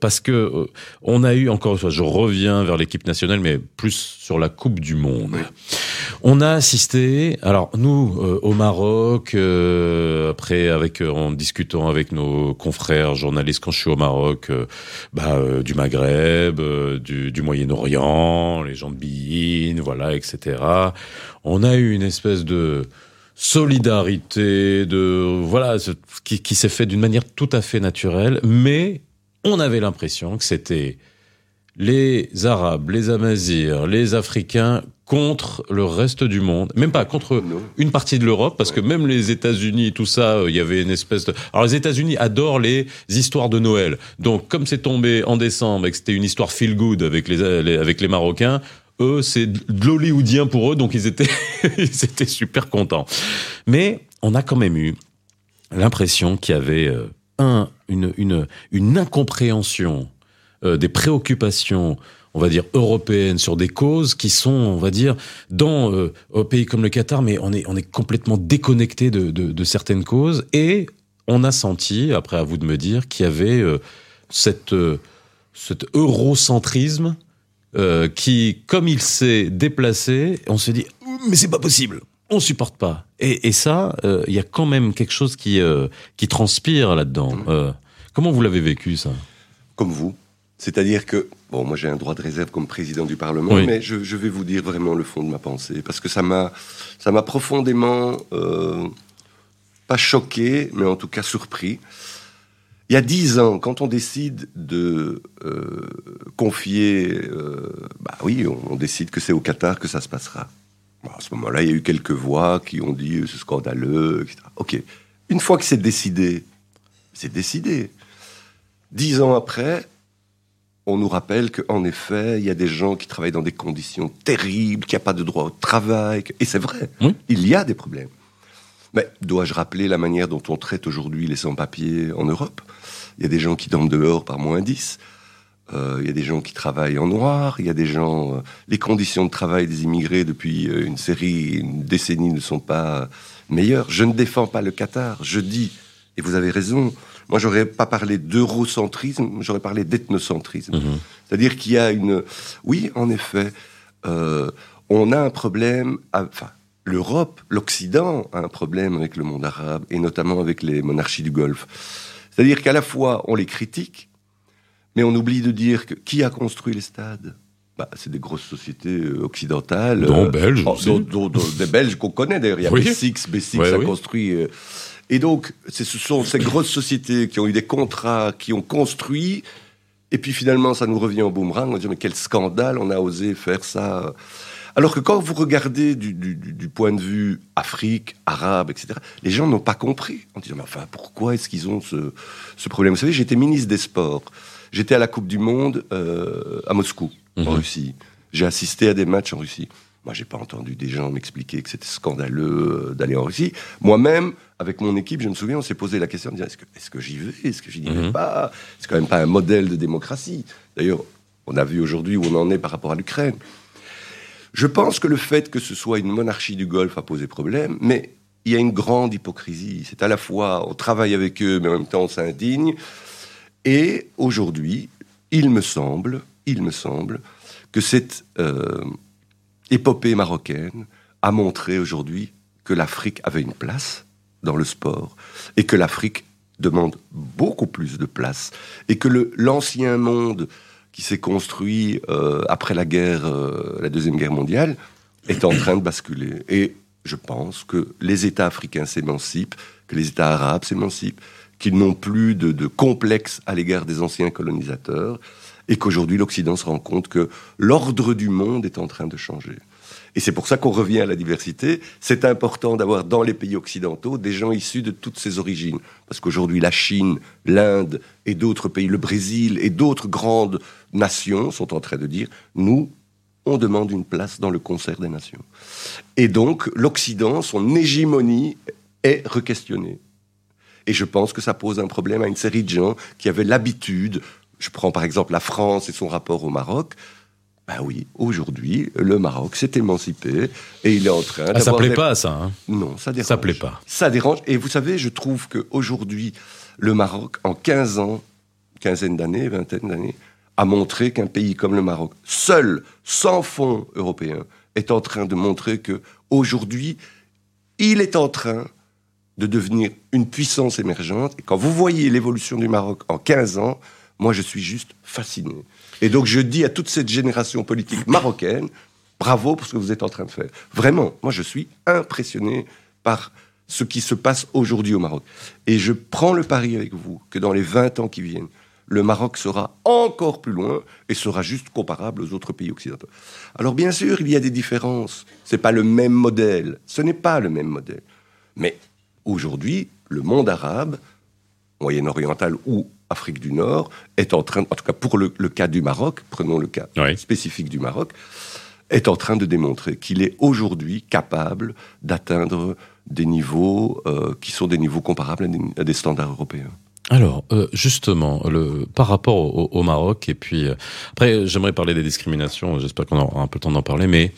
parce que on a eu encore une fois, je reviens vers l'équipe nationale, mais plus sur la Coupe du Monde. On a assisté, alors nous au Maroc, après avec en discutant avec nos confrères journalistes quand je suis au Maroc, bah, du Maghreb, du, Moyen-Orient, les gens de Bein, voilà, etc on a eu une espèce de solidarité, de voilà, qui, s'est fait d'une manière tout à fait naturelle, mais on avait l'impression que c'était les Arabes, les Amazirs, les Africains contre le reste du monde, même pas contre une partie de l'Europe, parce que même les États-Unis, tout ça, euh, il y avait une espèce de. Alors les États-Unis adorent les histoires de Noël. Donc comme c'est tombé en décembre et que c'était une histoire feel good avec les, avec les Marocains, eux c'est de l'hollywoodien pour eux, donc ils étaient *laughs* ils étaient super contents. Mais on a quand même eu l'impression qu'il y avait euh, un une une une incompréhension euh, des préoccupations on va dire européennes sur des causes qui sont, on va dire, dans euh, un pays comme le Qatar, mais on est on est complètement déconnecté de, de, de certaines causes et on a senti, après à vous de me dire, qu'il y avait euh, cette euh, cet eurocentrisme euh, qui, comme il s'est déplacé, on se dit mais c'est pas possible, on supporte pas. Et, et ça, euh, il y a quand même quelque chose qui qui transpire là-dedans. Mmh. comment vous l'avez vécu ça? Comme vous. C'est-à-dire que, bon, moi j'ai un droit de réserve comme président du Parlement, oui. mais je, je, vais vous dire vraiment le fond de ma pensée, parce que ça m'a, ça m'a profondément, euh, pas choqué, mais en tout cas surpris. Il y a dix ans, quand on décide de euh, confier, euh, bah oui, on, on décide que c'est au Qatar que ça se passera. Bon, à ce moment-là, il y a eu quelques voix qui ont dit c'est scandaleux, etc. Ok, une fois que c'est décidé, c'est décidé. Dix ans après, on nous rappelle qu'en effet, il y a des gens qui travaillent dans des conditions terribles, qu'il n'y a pas de droit au travail. Et c'est vrai, il y a des problèmes. Mais dois-je rappeler la manière dont on traite aujourd'hui les sans-papiers en Europe? Il y a des gens qui dorment dehors par moins 10. Euh, il y a des gens qui travaillent en noir. Il y a des gens. Euh, les conditions de travail des immigrés depuis euh, une série, une décennie ne sont pas meilleures. Je ne défends pas le Qatar. Je dis, et vous avez raison, moi, j'aurais pas parlé d'eurocentrisme, j'aurais parlé d'ethnocentrisme. Mhm. Mmh. C'est-à-dire qu'il y a une... Oui, en effet, euh, on a un problème... À... Enfin, l'Europe, l'Occident a un problème avec le monde arabe, et notamment avec les monarchies du Golfe. C'est-à-dire qu'à la fois, on les critique, mais on oublie de dire que qui a construit les stades? Bah, c'est des grosses sociétés occidentales. Dont euh, belges. Oh, dont, dont, dont, des belges qu'on connaît d'ailleurs. Il y a oui. B6, B6 ouais, a oui. construit... Euh, et donc, ce sont ces grosses sociétés qui ont eu des contrats, qui ont construit, et puis finalement, ça nous revient au boomerang. On dit, mais quel scandale, on a osé faire ça. Alors que quand vous regardez du, du, du point de vue Afrique, arabe, etc., les gens n'ont pas compris. En disant, mais enfin, pourquoi est-ce qu'ils ont ce, ce, problème? Vous savez, j'étais ministre des Sports. J'étais à la Coupe du Monde euh, à Moscou, en Russie. J'ai assisté à des matchs en Russie. Moi, j'ai pas entendu des gens m'expliquer que c'était scandaleux d'aller en Russie. Moi-même, avec mon équipe, je me souviens, on s'est posé la question de dire est-ce que, est que j'y vais? Est-ce que j'y vais mmh. pas? C'est quand même pas un modèle de démocratie. D'ailleurs, on a vu aujourd'hui où on en est par rapport à l'Ukraine. Je pense que le fait que ce soit une monarchie du Golfe a posé problème, mais il y a une grande hypocrisie. C'est à la fois, on travaille avec eux, mais en même temps, on s'indigne. Et aujourd'hui, il me semble, il me semble, que cette euh, épopée marocaine a montré aujourd'hui que l'Afrique avait une place dans le sport et que l'Afrique demande beaucoup plus de place et que l'ancien monde qui s'est construit euh, après la guerre, euh, la deuxième guerre mondiale, est en train de basculer. Et je pense que les États africains s'émancipent, que les États arabes s'émancipent, qu'ils n'ont plus de, de complexe à l'égard des anciens colonisateurs, et qu'aujourd'hui l'Occident se rend compte que l'ordre du monde est en train de changer. Et c'est pour ça qu'on revient à la diversité. C'est important d'avoir dans les pays occidentaux des gens issus de toutes ces origines. Parce qu'aujourd'hui, la Chine, l'Inde et d'autres pays, le Brésil et d'autres grandes nations sont en train de dire, nous, on demande une place dans le concert des nations. Et donc, l'Occident, son hégémonie est requestionnée. Et je pense que ça pose un problème à une série de gens qui avaient l'habitude, je prends par exemple la France et son rapport au Maroc, ben oui, aujourd'hui, le Maroc s'est émancipé et il est en train. Ah, ça plaît des... pas, ça. Hein non, ça dérange. Ça plaît pas. Ça dérange. Et vous savez, je trouve qu'aujourd'hui, le Maroc, en 15 ans, quinzaine d'années, vingtaine d'années, a montré qu'un pays comme le Maroc, seul, sans fonds européens, est en train de montrer que aujourd'hui, il est en train de devenir une puissance émergente. Et quand vous voyez l'évolution du Maroc en 15 ans, moi, je suis juste fasciné. Et donc, je dis à toute cette génération politique marocaine, bravo pour ce que vous êtes en train de faire. Vraiment, moi, je suis impressionné par ce qui se passe aujourd'hui au Maroc. Et je prends le pari avec vous que dans les 20 ans qui viennent, le Maroc sera encore plus loin et sera juste comparable aux autres pays occidentaux. Alors bien sûr, il y a des différences. C'est pas le même modèle. Ce n'est pas le même modèle. Mais aujourd'hui, le monde arabe, moyen-oriental ou Afrique du Nord, est en train, en tout cas pour le, cas du Maroc, prenons le cas spécifique du Maroc, est en train de démontrer qu'il est aujourd'hui capable d'atteindre des niveaux euh, qui sont des niveaux comparables à des, standards européens. Alors, euh, justement, le, par rapport au, Maroc, et puis euh, après, j'aimerais parler des discriminations, j'espère qu'on aura un peu le temps d'en parler, mais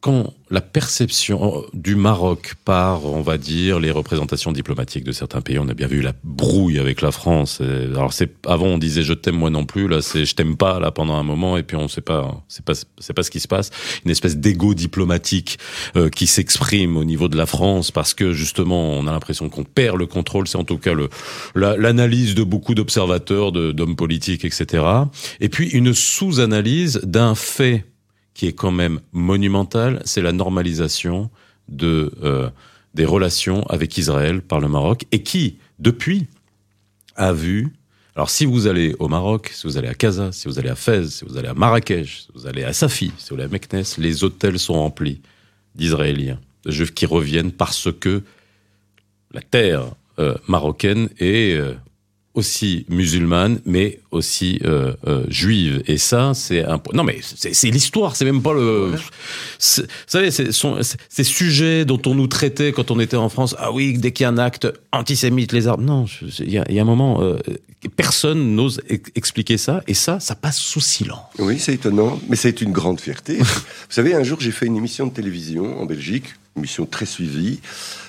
quand la perception du Maroc par, on va dire, les représentations diplomatiques de certains pays, on a bien vu la brouille avec la France. alors c'est avant on disait je t'aime moi non plus, là c'est je t'aime pas là pendant un moment et puis on sait pas, c'est pas c'est pas ce qui se passe. Une espèce d'ego diplomatique euh, qui s'exprime au niveau de la France parce que justement on a l'impression qu'on perd le contrôle. C'est en tout cas le l'analyse de beaucoup d'observateurs, d'hommes politiques, etc. Et puis une sous-analyse d'un fait qui est quand même monumental, c'est la normalisation de euh, des relations avec Israël par le Maroc et qui, depuis, a vu. Alors, si vous allez au Maroc, si vous allez à Casa, si vous allez à Fès, si vous allez à Marrakech, si vous allez à Safi, si vous allez à Meknes, les hôtels sont remplis d'Israéliens, de Juifs qui reviennent parce que la terre euh, marocaine est euh, aussi musulmane, mais aussi euh, euh, juive. Et ça, c'est un... Non, mais c'est l'histoire, c'est même pas le... Vous savez, ces sujets dont on nous traitait quand on était en France, ah oui, dès qu'il y a un acte antisémite, les armes... Non, il y, a un moment, euh, personne n'ose expliquer ça, et ça, ça passe sous silence. Oui, c'est étonnant, mais c'est une grande fierté. *laughs* Vous savez, un jour, j'ai fait une émission de télévision en Belgique, une émission très suivie,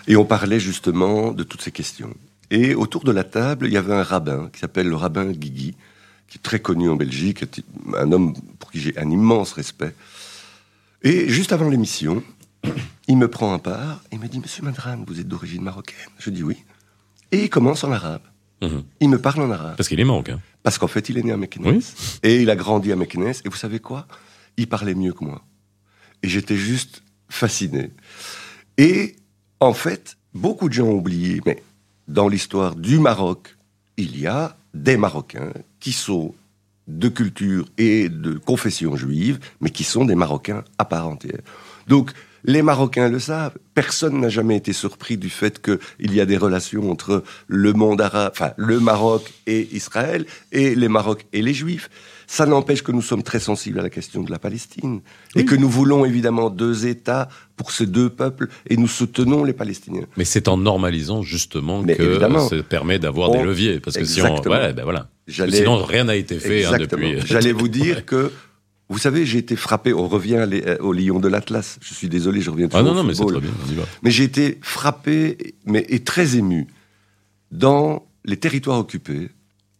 et on parlait justement de toutes ces questions. Et autour de la table, il y avait un rabbin qui s'appelle le rabbin Guigui, qui est très connu en Belgique, un homme pour qui j'ai un immense respect. Et juste avant l'émission, il me prend un part et me dit Monsieur Madran, vous êtes d'origine marocaine? Je dis oui. Et il commence en arabe. Mhm. Il me parle en arabe. Parce qu'il est marocain. Parce qu'en fait, il est né à Meknes. Et il a grandi à Meknes. Et vous savez quoi? Il parlait mieux que moi. Et j'étais juste fasciné. Et en fait, beaucoup de gens ont oublié, mais dans l'histoire du Maroc, il y a des Marocains qui sont de culture et de confession juive, mais qui sont des Marocains à part entière. Donc, les Marocains le savent. Personne n'a jamais été surpris du fait qu'il y a des relations entre le monde arabe, enfin, le Maroc et Israël, et les Maroc et les Juifs. Ça n'empêche que nous sommes très sensibles à la question de la Palestine et que nous voulons évidemment deux États pour ces deux peuples et nous soutenons les Palestiniens. Mais c'est en normalisant justement que ça permet d'avoir des leviers parce que si on, ben voilà. Sinon rien n'a été fait hein, depuis. Euh, J'allais vous dire *laughs* que vous savez, j'ai été frappé. On revient euh, au Lion de l'Atlas. Je suis désolé, je reviens toujours ah non, non, mais c'est très bien. Mais j'ai été frappé, mais et très ému. Dans les territoires occupés,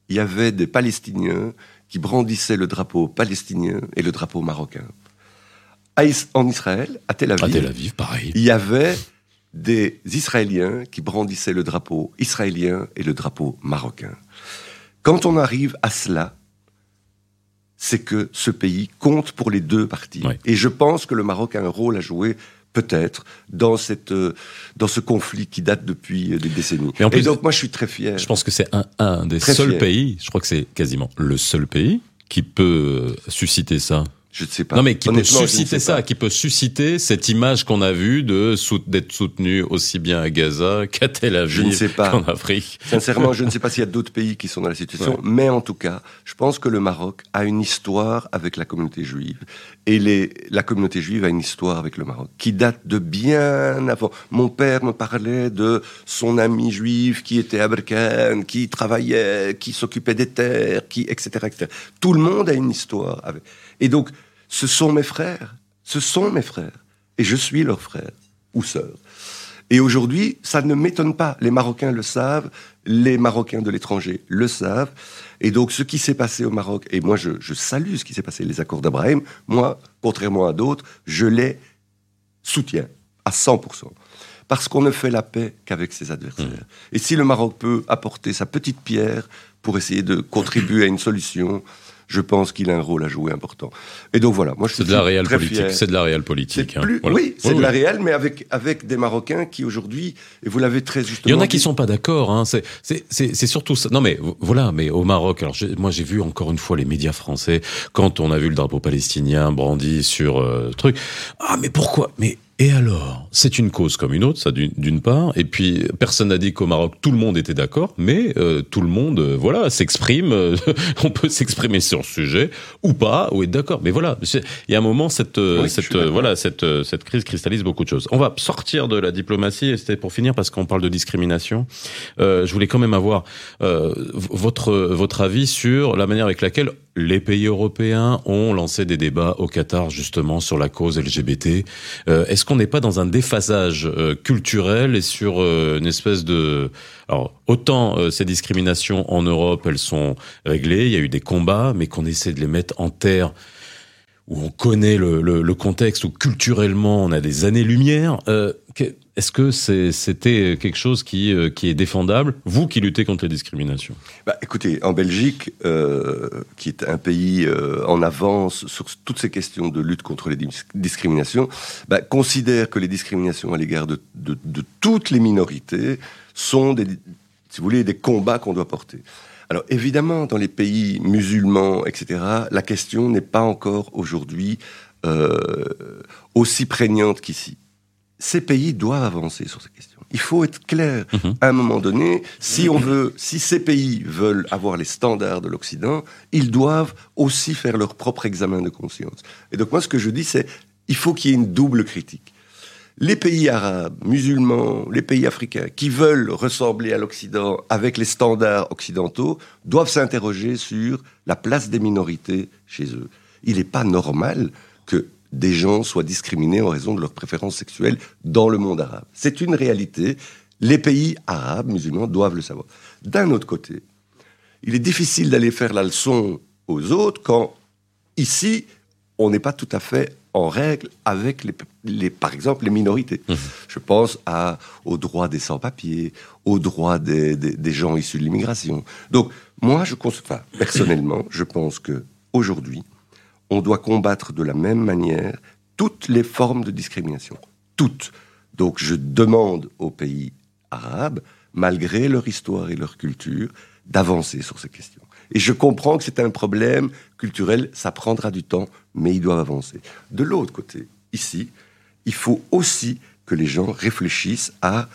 il y avait des Palestiniens qui brandissait le drapeau palestinien et le drapeau marocain. En Israël, à Tel Aviv, à Tel Aviv pareil. il y avait des Israéliens qui brandissaient le drapeau israélien et le drapeau marocain. Quand on arrive à cela, c'est que ce pays compte pour les deux parties. Et je pense que le Maroc a un rôle à jouer peut-être dans cette euh, dans ce conflit qui date depuis des décennies. Et, en plus, donc moi je suis très fier. Je pense que c'est un, un des seuls pays, je crois que c'est quasiment le seul pays qui peut susciter ça. Je ne sais pas. Non, mais qui peut susciter ça, qui peut susciter cette image qu'on a vue de d'être soutenu aussi bien à Gaza qu'à Tel Aviv qu'en Afrique. *laughs* Sincèrement, je ne sais pas s'il y a d'autres pays qui sont dans la situation, mais en tout cas, je pense que le Maroc a une histoire avec la communauté juive et les, la communauté juive a une histoire avec le Maroc qui date de bien avant. Mon père me parlait de son ami juif qui était à Berkane, qui travaillait, qui s'occupait des terres, qui etc., etc. Tout le monde a une histoire avec. Et donc, ce sont mes frères, ce sont mes frères, et je suis leur frère ou sœur. Et aujourd'hui, ça ne m'étonne pas. Les Marocains le savent, les Marocains de l'étranger le savent. Et donc, ce qui s'est passé au Maroc, et moi, je, je salue ce qui s'est passé, les accords d'Abraham, moi, contrairement à d'autres, je les soutiens à 100%. Parce qu'on ne fait la paix qu'avec ses adversaires. Mmh. Et si le Maroc peut apporter sa petite pierre pour essayer de contribuer à une solution, je pense qu'il a un rôle à jouer important. Et donc voilà, moi je suis de la réelle politique. C'est de la réelle politique. Hein. Oui, c'est de la réelle, mais avec avec des Marocains qui aujourd'hui, et vous l'avez très justement. Il y en a qui sont pas d'accord. Hein. C'est surtout ça. Non mais voilà, mais au Maroc, alors moi j'ai vu encore une fois les médias français quand on a vu le drapeau palestinien brandi sur euh, truc. Ah mais pourquoi? Mais et alors, c'est une cause comme une autre, ça d'une part. Et puis, personne n'a dit qu'au Maroc tout le monde était d'accord, mais euh, tout le monde, euh, voilà, s'exprime. Euh, *laughs* on peut s'exprimer sur ce sujet ou pas, ou être d'accord. Mais voilà, il y a un moment, cette, cette, voilà, cette, cette crise cristallise beaucoup de choses. On va sortir de la diplomatie. Et c'était pour finir parce qu'on parle de discrimination. je voulais quand même avoir votre votre avis sur la manière avec laquelle les pays européens ont lancé des débats au Qatar justement sur la cause LGBT. Euh, est-ce qu'on n'est pas dans un déphasage euh, culturel et sur euh, une espèce de... Alors, autant ces discriminations en Europe, elles sont réglées, il y a eu des combats, mais qu'on essaie de les mettre en terre où on connaît le, le, contexte, où culturellement on a des années-lumière. Euh, est-ce que c'était quelque chose qui, euh, qui est défendable, vous qui luttez contre les discriminations? Bah, Écoutez, en Belgique, euh, qui est un pays en avance sur toutes ces questions de lutte contre les discriminations, bah, considère que les discriminations à l'égard de, toutes les minorités sont, des, si vous voulez, des combats qu'on doit porter. Alors évidemment, dans les pays musulmans, etc., la question n'est pas encore aujourd'hui euh, aussi prégnante qu'ici. Ces pays doivent avancer sur ces questions. Il faut être clair. Mhm. À un moment donné, si on veut, si ces pays veulent avoir les standards de l'Occident, ils doivent aussi faire leur propre examen de conscience. Et donc moi, ce que je dis, c'est il faut qu'il y ait une double critique les pays arabes, musulmans, les pays africains qui veulent ressembler à l'Occident avec les standards occidentaux doivent s'interroger sur la place des minorités chez eux. Il n'est pas normal que des gens soient discriminés en raison de leurs préférences sexuelles dans le monde arabe. C'est une réalité. Les pays arabes, musulmans, doivent le savoir. D'un autre côté, il est difficile d'aller faire la leçon aux autres quand, ici, on n'est pas tout à fait en règle avec, les, par exemple, les minorités. Mmh. Je pense à, aux droits des sans-papiers, aux droits des, gens issus de l'immigration. Donc, moi, je enfin, personnellement, je pense que aujourd'hui, on doit combattre de la même manière toutes les formes de discrimination. Toutes. Donc, je demande aux pays arabes, malgré leur histoire et leur culture, d'avancer sur ces questions. Et je comprends que c'est un problème culturel, ça prendra du temps, mais ils doivent avancer. De l'autre côté, ici, il faut aussi que les gens réfléchissent à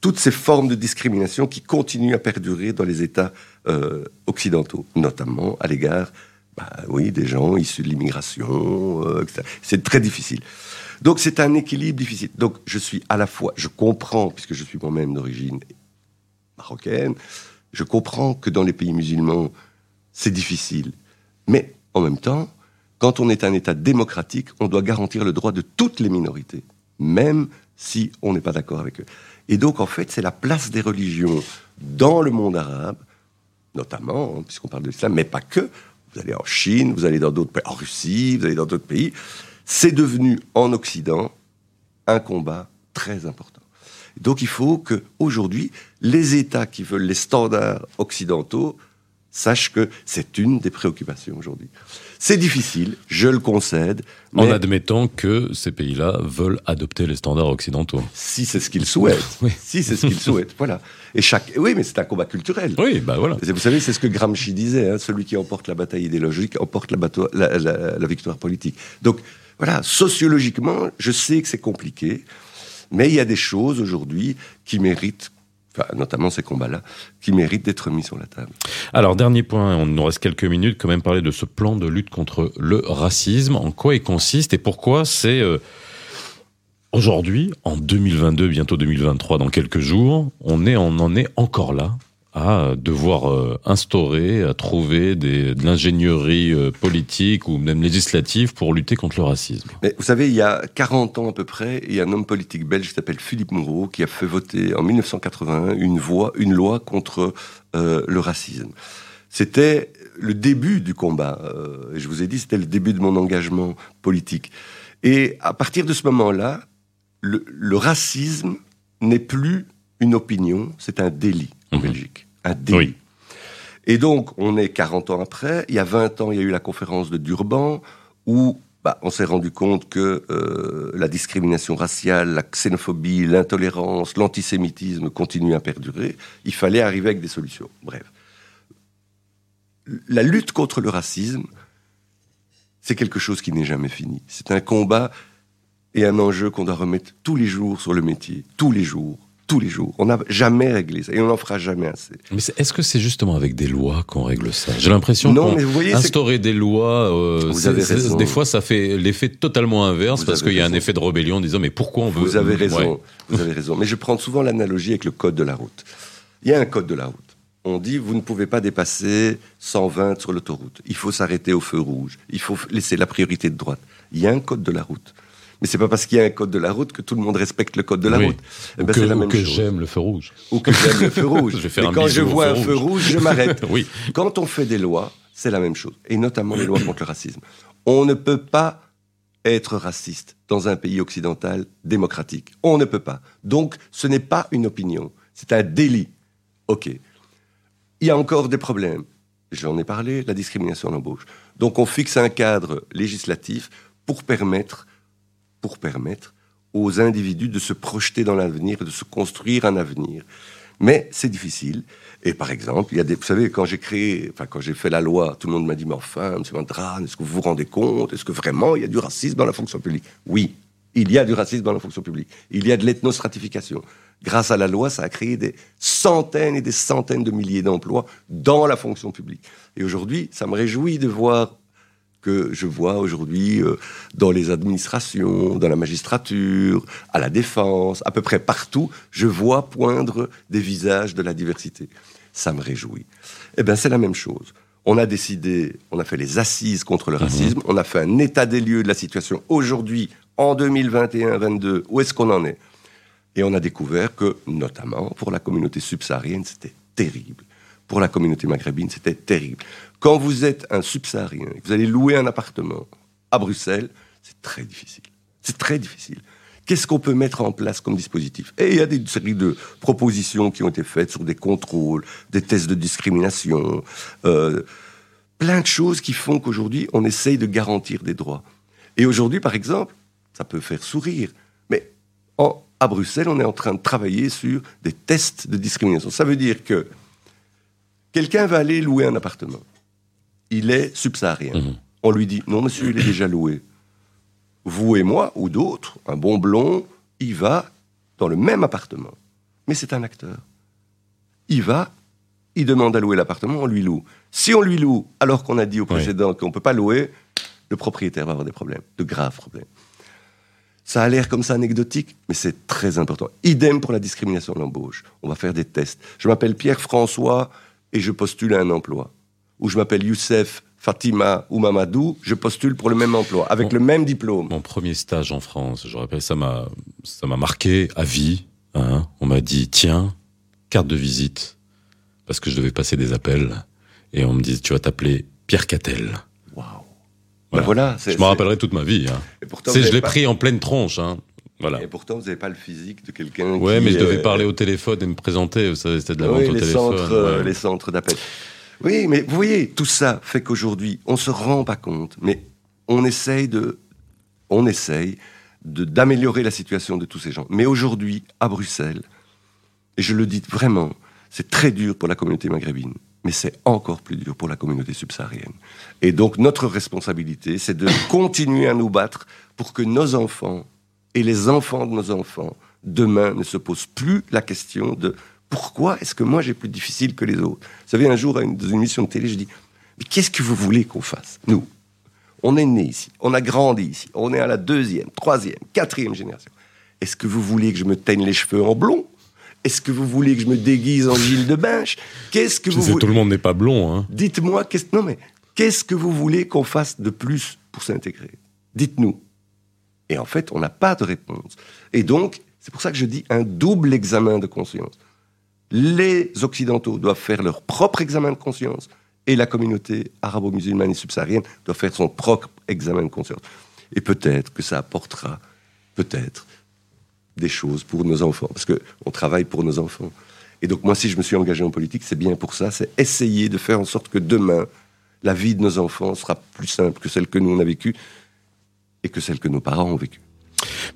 toutes ces formes de discrimination qui continuent à perdurer dans les États euh, occidentaux, notamment à l'égard, bah, oui, des gens issus de l'immigration, euh, etc. C'est très difficile. Donc c'est un équilibre difficile. Donc je suis à la fois, je comprends, puisque je suis moi-même d'origine marocaine, je comprends que dans les pays musulmans, c'est difficile. Mais en même temps, quand on est un État démocratique, on doit garantir le droit de toutes les minorités, même si on n'est pas d'accord avec eux. Et donc, en fait, c'est la place des religions dans le monde arabe, notamment, hein, puisqu'on parle de l'islam, mais pas que. Vous allez en Chine, vous allez dans d'autres pays, en Russie, vous allez dans d'autres pays. C'est devenu, en Occident, un combat très important. Donc il faut que aujourd'hui, les États qui veulent les standards occidentaux sachent que c'est une des préoccupations aujourd'hui. C'est difficile, je le concède. En admettant que ces pays-là veulent adopter les standards occidentaux. Si c'est ce qu'ils souhaitent. *laughs* Si c'est ce qu'ils souhaitent, *laughs* voilà. Et chaque, oui, mais c'est un combat culturel. Oui, bah voilà. Vous savez, c'est ce que Gramsci disait. Hein, celui qui emporte la bataille idéologique emporte la, la victoire politique. Donc voilà, sociologiquement, je sais que c'est compliqué. Mais il y a des choses aujourd'hui qui méritent notamment ces combats-là, qui méritent d'être mis sur la table. Alors, dernier point, on nous reste quelques minutes, quand même parler de ce plan de lutte contre le racisme. En quoi il consiste et pourquoi c'est euh, aujourd'hui, en 2022, bientôt 2023, dans quelques jours, on, en est encore là à devoir euh, instaurer, à trouver des, de l'ingénierie euh, politique ou même législative pour lutter contre le racisme. Mais vous savez, il y a 40 ans à peu près, il y a un homme politique belge qui s'appelle Philippe Moreau qui a fait voter en 1981 une, voix, une loi contre euh, le racisme. C'était le début du combat. je vous ai dit, c'était le début de mon engagement politique. Et à partir de ce moment-là, le, le racisme n'est plus une opinion, c'est un délit en mmh. Belgique un délit. Et donc, on est 40 ans après. Il y a 20 ans, il y a eu la conférence de Durban, où bah, on s'est rendu compte que euh, la discrimination raciale, la xénophobie, l'intolérance, l'antisémitisme continuent à perdurer. Il fallait arriver avec des solutions. Bref. La lutte contre le racisme, c'est quelque chose qui n'est jamais fini. C'est un combat et un enjeu qu'on doit remettre tous les jours sur le métier, tous les jours tous les jours. On n'a jamais réglé ça et on n'en fera jamais assez. Mais est-ce que c'est justement avec des lois qu'on règle ça? J'ai l'impression qu'instaurer des lois, euh, des fois ça fait l'effet totalement inverse parce qu'il y a un effet de rébellion en disant mais pourquoi on veut Vous avez raison, vous avez raison. Mais je prends souvent l'analogie avec le code de la route. Il y a un code de la route. On dit vous ne pouvez pas dépasser 120 sur l'autoroute. Il faut s'arrêter au feu rouge. Il faut laisser la priorité de droite. Il y a un code de la route. Mais c'est pas parce qu'il y a un code de la route que tout le monde respecte le code de la route. Eh ben, ou que, que j'aime le feu rouge. Ou que j'aime le feu *laughs* rouge. je Mais quand je vois un feu rouge, je m'arrête. *laughs* oui. Quand on fait des lois, c'est la même chose. Et notamment les lois contre le racisme. On ne peut pas être raciste dans un pays occidental démocratique. On ne peut pas. Donc, ce n'est pas une opinion. C'est un délit. OK. Il y a encore des problèmes. J'en ai parlé, la discrimination à l'embauche. Donc, on fixe un cadre législatif pour permettre pour permettre aux individus de se projeter dans l'avenir, de se construire un avenir. Mais c'est difficile. Et par exemple, il y a des, vous savez, quand j'ai créé, enfin, quand j'ai fait la loi, tout le monde m'a dit, mais enfin, M. Mandran, est-ce que vous vous rendez compte? Est-ce que vraiment il y a du racisme dans la fonction publique? Oui, il y a du racisme dans la fonction publique. Il y a de l'ethnostratification. Grâce à la loi, ça a créé des centaines et des centaines de milliers d'emplois dans la fonction publique. Et aujourd'hui, ça me réjouit de voir que je vois aujourd'hui euh, dans les administrations, dans la magistrature, à la défense, à peu près partout, je vois poindre des visages de la diversité. Ça me réjouit. Eh bien, c'est la même chose. On a décidé, on a fait les assises contre le mhm. racisme, on a fait un état des lieux de la situation aujourd'hui, en 2021-22, où est-ce qu'on en est? Et on a découvert que, notamment pour la communauté subsaharienne, c'était terrible. Pour la communauté maghrébine, c'était terrible. Quand vous êtes un subsaharien, vous allez louer un appartement à Bruxelles, c'est très difficile. C'est très difficile. Qu'est-ce qu'on peut mettre en place comme dispositif? Et il y a des séries de propositions qui ont été faites sur des contrôles, des tests de discrimination, euh, plein de choses qui font qu'aujourd'hui, on essaye de garantir des droits. Et aujourd'hui, par exemple, ça peut faire sourire, mais à Bruxelles, on est en train de travailler sur des tests de discrimination. Ça veut dire que quelqu'un va aller louer un appartement il est subsaharien. Mhm. On lui dit, non monsieur, il est déjà loué. Vous et moi, ou d'autres, un bon blond, il va dans le même appartement. Mais c'est un acteur. Il va, il demande à louer l'appartement, on lui loue. Si on lui loue, alors qu'on a dit au précédent qu'on ne peut pas louer, le propriétaire va avoir des problèmes, de graves problèmes. Ça a l'air comme ça anecdotique, mais c'est très important. Idem pour la discrimination de l'embauche. On va faire des tests. Je m'appelle Pierre François et je postule à un emploi où je m'appelle Youssef, Fatima ou Mamadou, je postule pour le même emploi, avec le même diplôme. Mon premier stage en France, je rappelle, ça m'a, ça m'a marqué à vie. Hein. On m'a dit, tiens, carte de visite, parce que je devais passer des appels, et on me dit, tu vas t'appeler Pierre Cattel. Waouh. Voilà. Ben je m'en rappellerai toute ma vie. Hein. je l'ai pris en pleine tronche. Hein. Voilà. Et pourtant, vous n'avez pas le physique de quelqu'un. Ouais, mais je devais parler au téléphone et me présenter. C'était de la vente au les téléphone. Centres, euh, Les centres d'appel. Oui, mais vous voyez, tout ça fait qu'aujourd'hui, on se rend pas compte, mais on essaye de, on essaye d'améliorer la situation de tous ces gens. Mais aujourd'hui, à Bruxelles, et je le dis vraiment, c'est très dur pour la communauté maghrébine, mais c'est encore plus dur pour la communauté subsaharienne. Et donc notre responsabilité, c'est de *laughs* continuer à nous battre pour que nos enfants et les enfants de nos enfants, demain, ne se posent plus la question de pourquoi est-ce que moi j'ai plus difficile que les autres Vous savez, un jour, dans une émission de télé, je dis Mais qu'est-ce que vous voulez qu'on fasse Nous, on est né ici, on a grandi ici, on est à la deuxième, troisième, quatrième génération. Est-ce que vous voulez que je me teigne les cheveux en blond? Est-ce que vous voulez que je me déguise en Gilles de Binche? Qu'est-ce que vous voulez Tout le monde n'est pas blond. Hein. Dites-moi, qu'est-ce... non mais qu'est-ce que vous voulez qu'on fasse de plus pour s'intégrer? Dites-nous. Et en fait, on n'a pas de réponse. Et donc, c'est pour ça que je dis un double examen de conscience les Occidentaux doivent faire leur propre examen de conscience et la communauté arabo-musulmane et subsaharienne doit faire son propre examen de conscience. Et peut-être que ça apportera, peut-être, des choses pour nos enfants, parce qu'on travaille pour nos enfants. Et donc moi, si je me suis engagé en politique, c'est bien pour ça, c'est essayer de faire en sorte que demain, la vie de nos enfants sera plus simple que celle que nous on a vécue et que celle que nos parents ont vécue.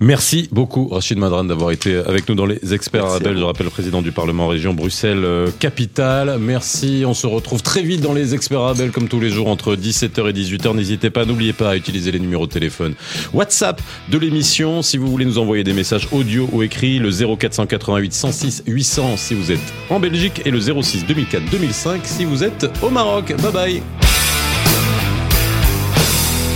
Merci beaucoup, Rachid Madran, d'avoir été avec nous dans les experts Arabelle. Je rappelle, président du Parlement région Bruxelles-Capitale. Euh, Merci. On se retrouve très vite dans les experts Arabelle, comme tous les jours, entre 17h et 18h. N'hésitez pas, n'oubliez pas à utiliser les numéros de téléphone WhatsApp de l'émission. Si vous voulez nous envoyer des messages audio ou écrits, le 0488 106 800 si vous êtes en Belgique et le 06 2004 2005 si vous êtes au Maroc. Bye bye.